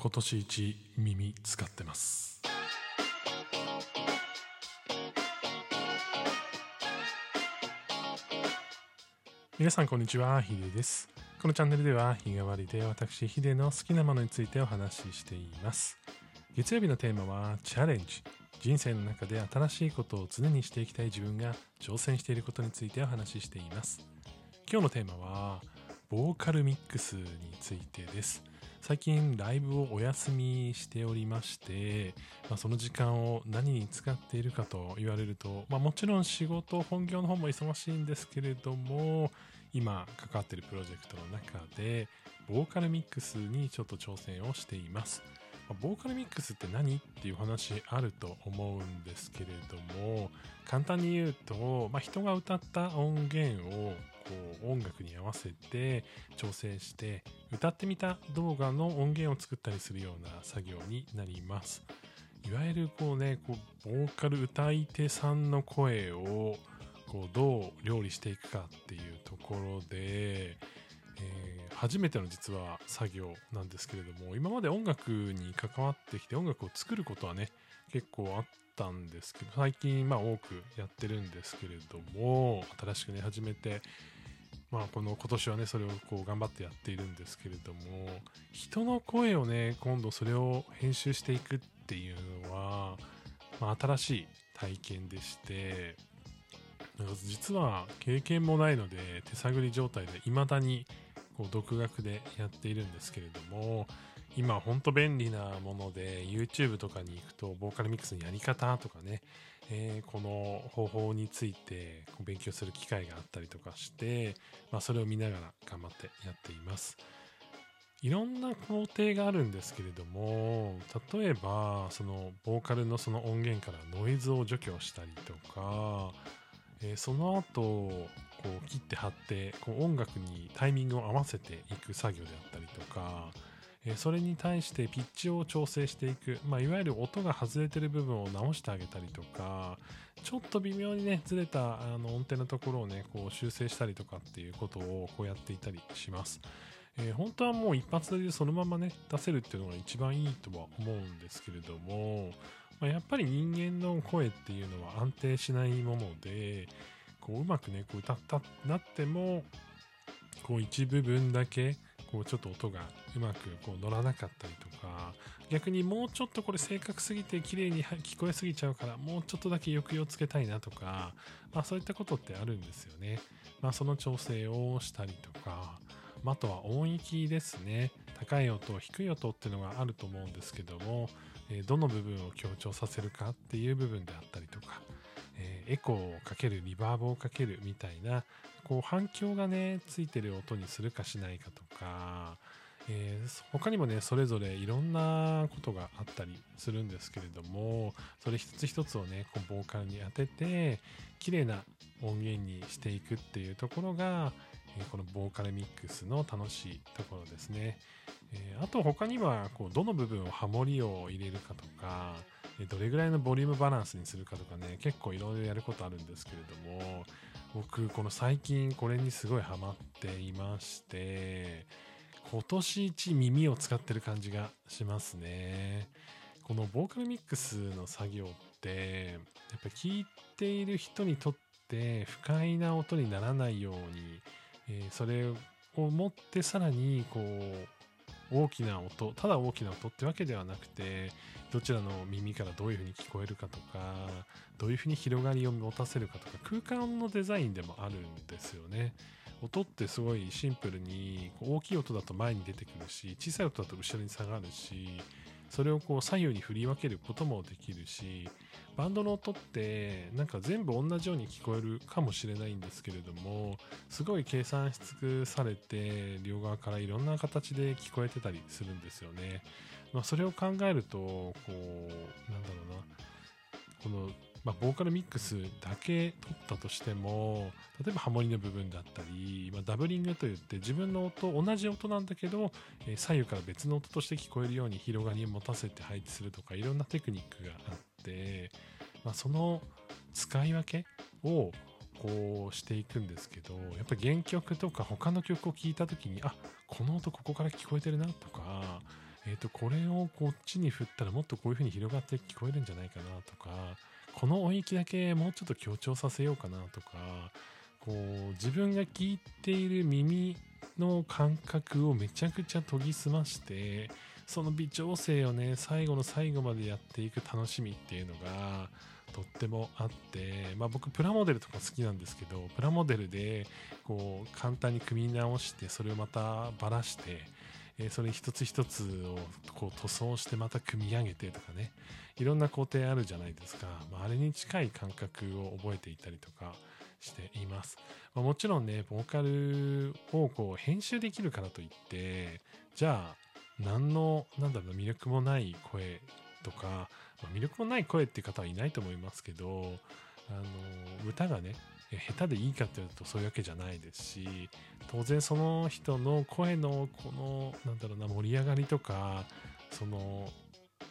今年一耳使ってます。皆さんこんにちはヒデです。このチャンネルでは日替わりで私ヒデの好きなものについてお話ししています。月曜日のテーマはチャレンジ。人生の中で新しいことを常にしていきたい自分が挑戦していることについてお話ししています。今日のテーマはボーカルミックスについてです。最近ライブをお休みしておりまして、まあ、その時間を何に使っているかと言われると、まあ、もちろん仕事本業の方も忙しいんですけれども今関わっているプロジェクトの中でボーカルミックスにちょっと挑戦をしています。ボーカルミックスって何っていう話あると思うんですけれども簡単に言うと、まあ、人が歌った音源をこう音楽に合わせて調整して歌ってみた動画の音源を作ったりするような作業になります。いわゆるこうね、こうボーカル歌い手さんの声をこうどう料理していくかっていうところで、えー、初めての実は作業なんですけれども今まで音楽に関わってきて音楽を作ることはね結構あったんですけど最近まあ多くやってるんですけれども新しくね始めてまあこの今年はねそれをこう頑張ってやっているんですけれども人の声をね今度それを編集していくっていうのは、まあ、新しい体験でして実は経験もないので手探り状態で未だにこう独学でやっているんですけれども今ほんと便利なもので YouTube とかに行くとボーカルミックスのやり方とかね、えー、この方法について勉強する機会があったりとかして、まあ、それを見ながら頑張ってやっています。いろんな工程があるんですけれども例えばそのボーカルのその音源からノイズを除去したりとかえー、その後こう切って貼ってこう音楽にタイミングを合わせていく作業であったりとか、それに対してピッチを調整していく、まあ、いわゆる音が外れてる部分を直してあげたりとかちょっと微妙にねずれたあの音程のところをねこう修正したりとかっていうことをこうやっていたりします。えー、本当はもう一発でそのままね出せるっていうのが一番いいとは思うんですけれども、まあ、やっぱり人間の声っていうのは安定しないもので、こううまくね、こう歌ったなっても、こう一部分だけ、こうちょっと音がうまくこう乗らなかったりとか、逆にもうちょっとこれ正確すぎて綺麗に聞こえすぎちゃうから、もうちょっとだけ抑揚つけたいなとか、まあそういったことってあるんですよね。まあその調整をしたりとか、あとは音域ですね。高い音、低い音っていうのがあると思うんですけども、どの部分を強調させるかっていう部分であったりとか、エコーをかける、リバーブをかけるみたいな、こう反響がね、ついてる音にするかしないかとか、えー、他にもね、それぞれいろんなことがあったりするんですけれども、それ一つ一つをね、こうボーカルに当てて、綺麗な音源にしていくっていうところが、えこのボーカルミックスの楽しいところですね。えー、あと他にはこうどの部分をハモリを入れるかとか、どれぐらいのボリュームバランスにするかとかね結構いろいろやることあるんですけれども僕この最近これにすごいハマっていまして今年一耳を使ってる感じがしますね。このボーカルミックスの作業ってやっぱ聞いている人にとって不快な音にならないように、えー、それを持ってさらにこう大きな音ただ大きな音ってわけではなくてどちらの耳からどういうふうに聞こえるかとかどういうふうに広がりを持たせるかとか空間のデザインでもあるんですよね。音ってすごいシンプルに大きい音だと前に出てくるし小さい音だと後ろに下がるしそれをこう左右に振り分けることもできるしバンドの音ってなんか全部同じように聞こえるかもしれないんですけれどもすごい計算し尽くされて両側からいろんな形で聞こえてたりするんですよね。まあ、それを考えるとこうなんだろうなこのまあ、ボーカルミックスだけ取ったとしても例えばハモリの部分だったり、まあ、ダブリングといって自分の音同じ音なんだけど、えー、左右から別の音として聞こえるように広がりを持たせて配置するとかいろんなテクニックがあって、まあ、その使い分けをこうしていくんですけどやっぱ原曲とか他の曲を聴いた時にあこの音ここから聞こえてるなとかえっ、と、これをこっちに振ったらもっとこういう風に広がって聞こえるんじゃないかなとか、この音域だけもうちょっと強調させようかなとか、こう、自分が聞いている耳の感覚をめちゃくちゃ研ぎ澄まして、その微調整をね、最後の最後までやっていく楽しみっていうのが、とってもあって、まあ僕プラモデルとか好きなんですけど、プラモデルでこう簡単に組み直して、それをまたばらして、えーそれ一つ一つをこう塗装してまた組み上げてとかね、いろんな工程あるじゃないですか。まあ、あれに近い感覚を覚えていたりとかしています。まあもちろんね、ボーカルをこう編集できるからといって、じゃあ、何の、なんだろう、魅力もない声とか、まあ魅力もない声っていう方はいないと思いますけど、あの、歌がね、下手でいいかって言うとそういうわけじゃないですし、当然その人の声のこの、なんだろうな、盛り上がりとか、その、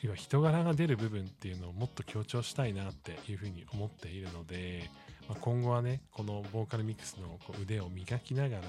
要は人柄が出る部分っていうのをもっと強調したいなっていうふうに思っているので、まあ、今後はね、このボーカルミックスのこう腕を磨きながら、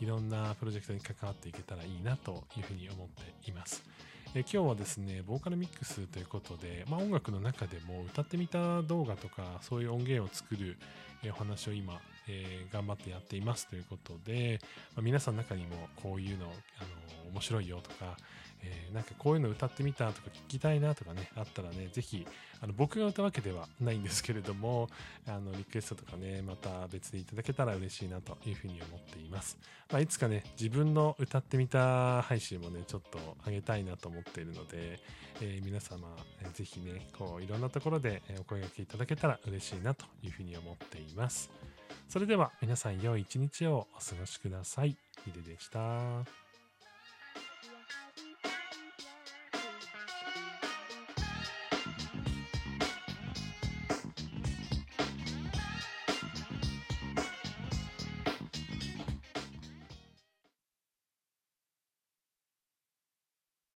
いろんなプロジェクトに関わっていけたらいいなというふうに思っています。え今日はですね、ボーカルミックスということで、まあ、音楽の中でも歌ってみた動画とか、そういう音源を作るえお話を今、えー頑張ってやっていますということで、まあ皆さんの中にもこういうの、あの面白いよとか、えーなんかこういうの歌ってみたとか聞きたいなとかね、あったらね、ぜひ、あの僕が歌うわけではないんですけれども、あのリクエストとかね、また別でいただけたら嬉しいなというふうに思っています。まあ、いつかね、自分の歌ってみた配信もね、ちょっと上げたいなと思っているので、えー皆様、えーぜひね、こういろんなところでお声掛けいただけたら嬉しいなというふうに思っています。それでは皆さん良い一日をお過ごしください。ヒデでした。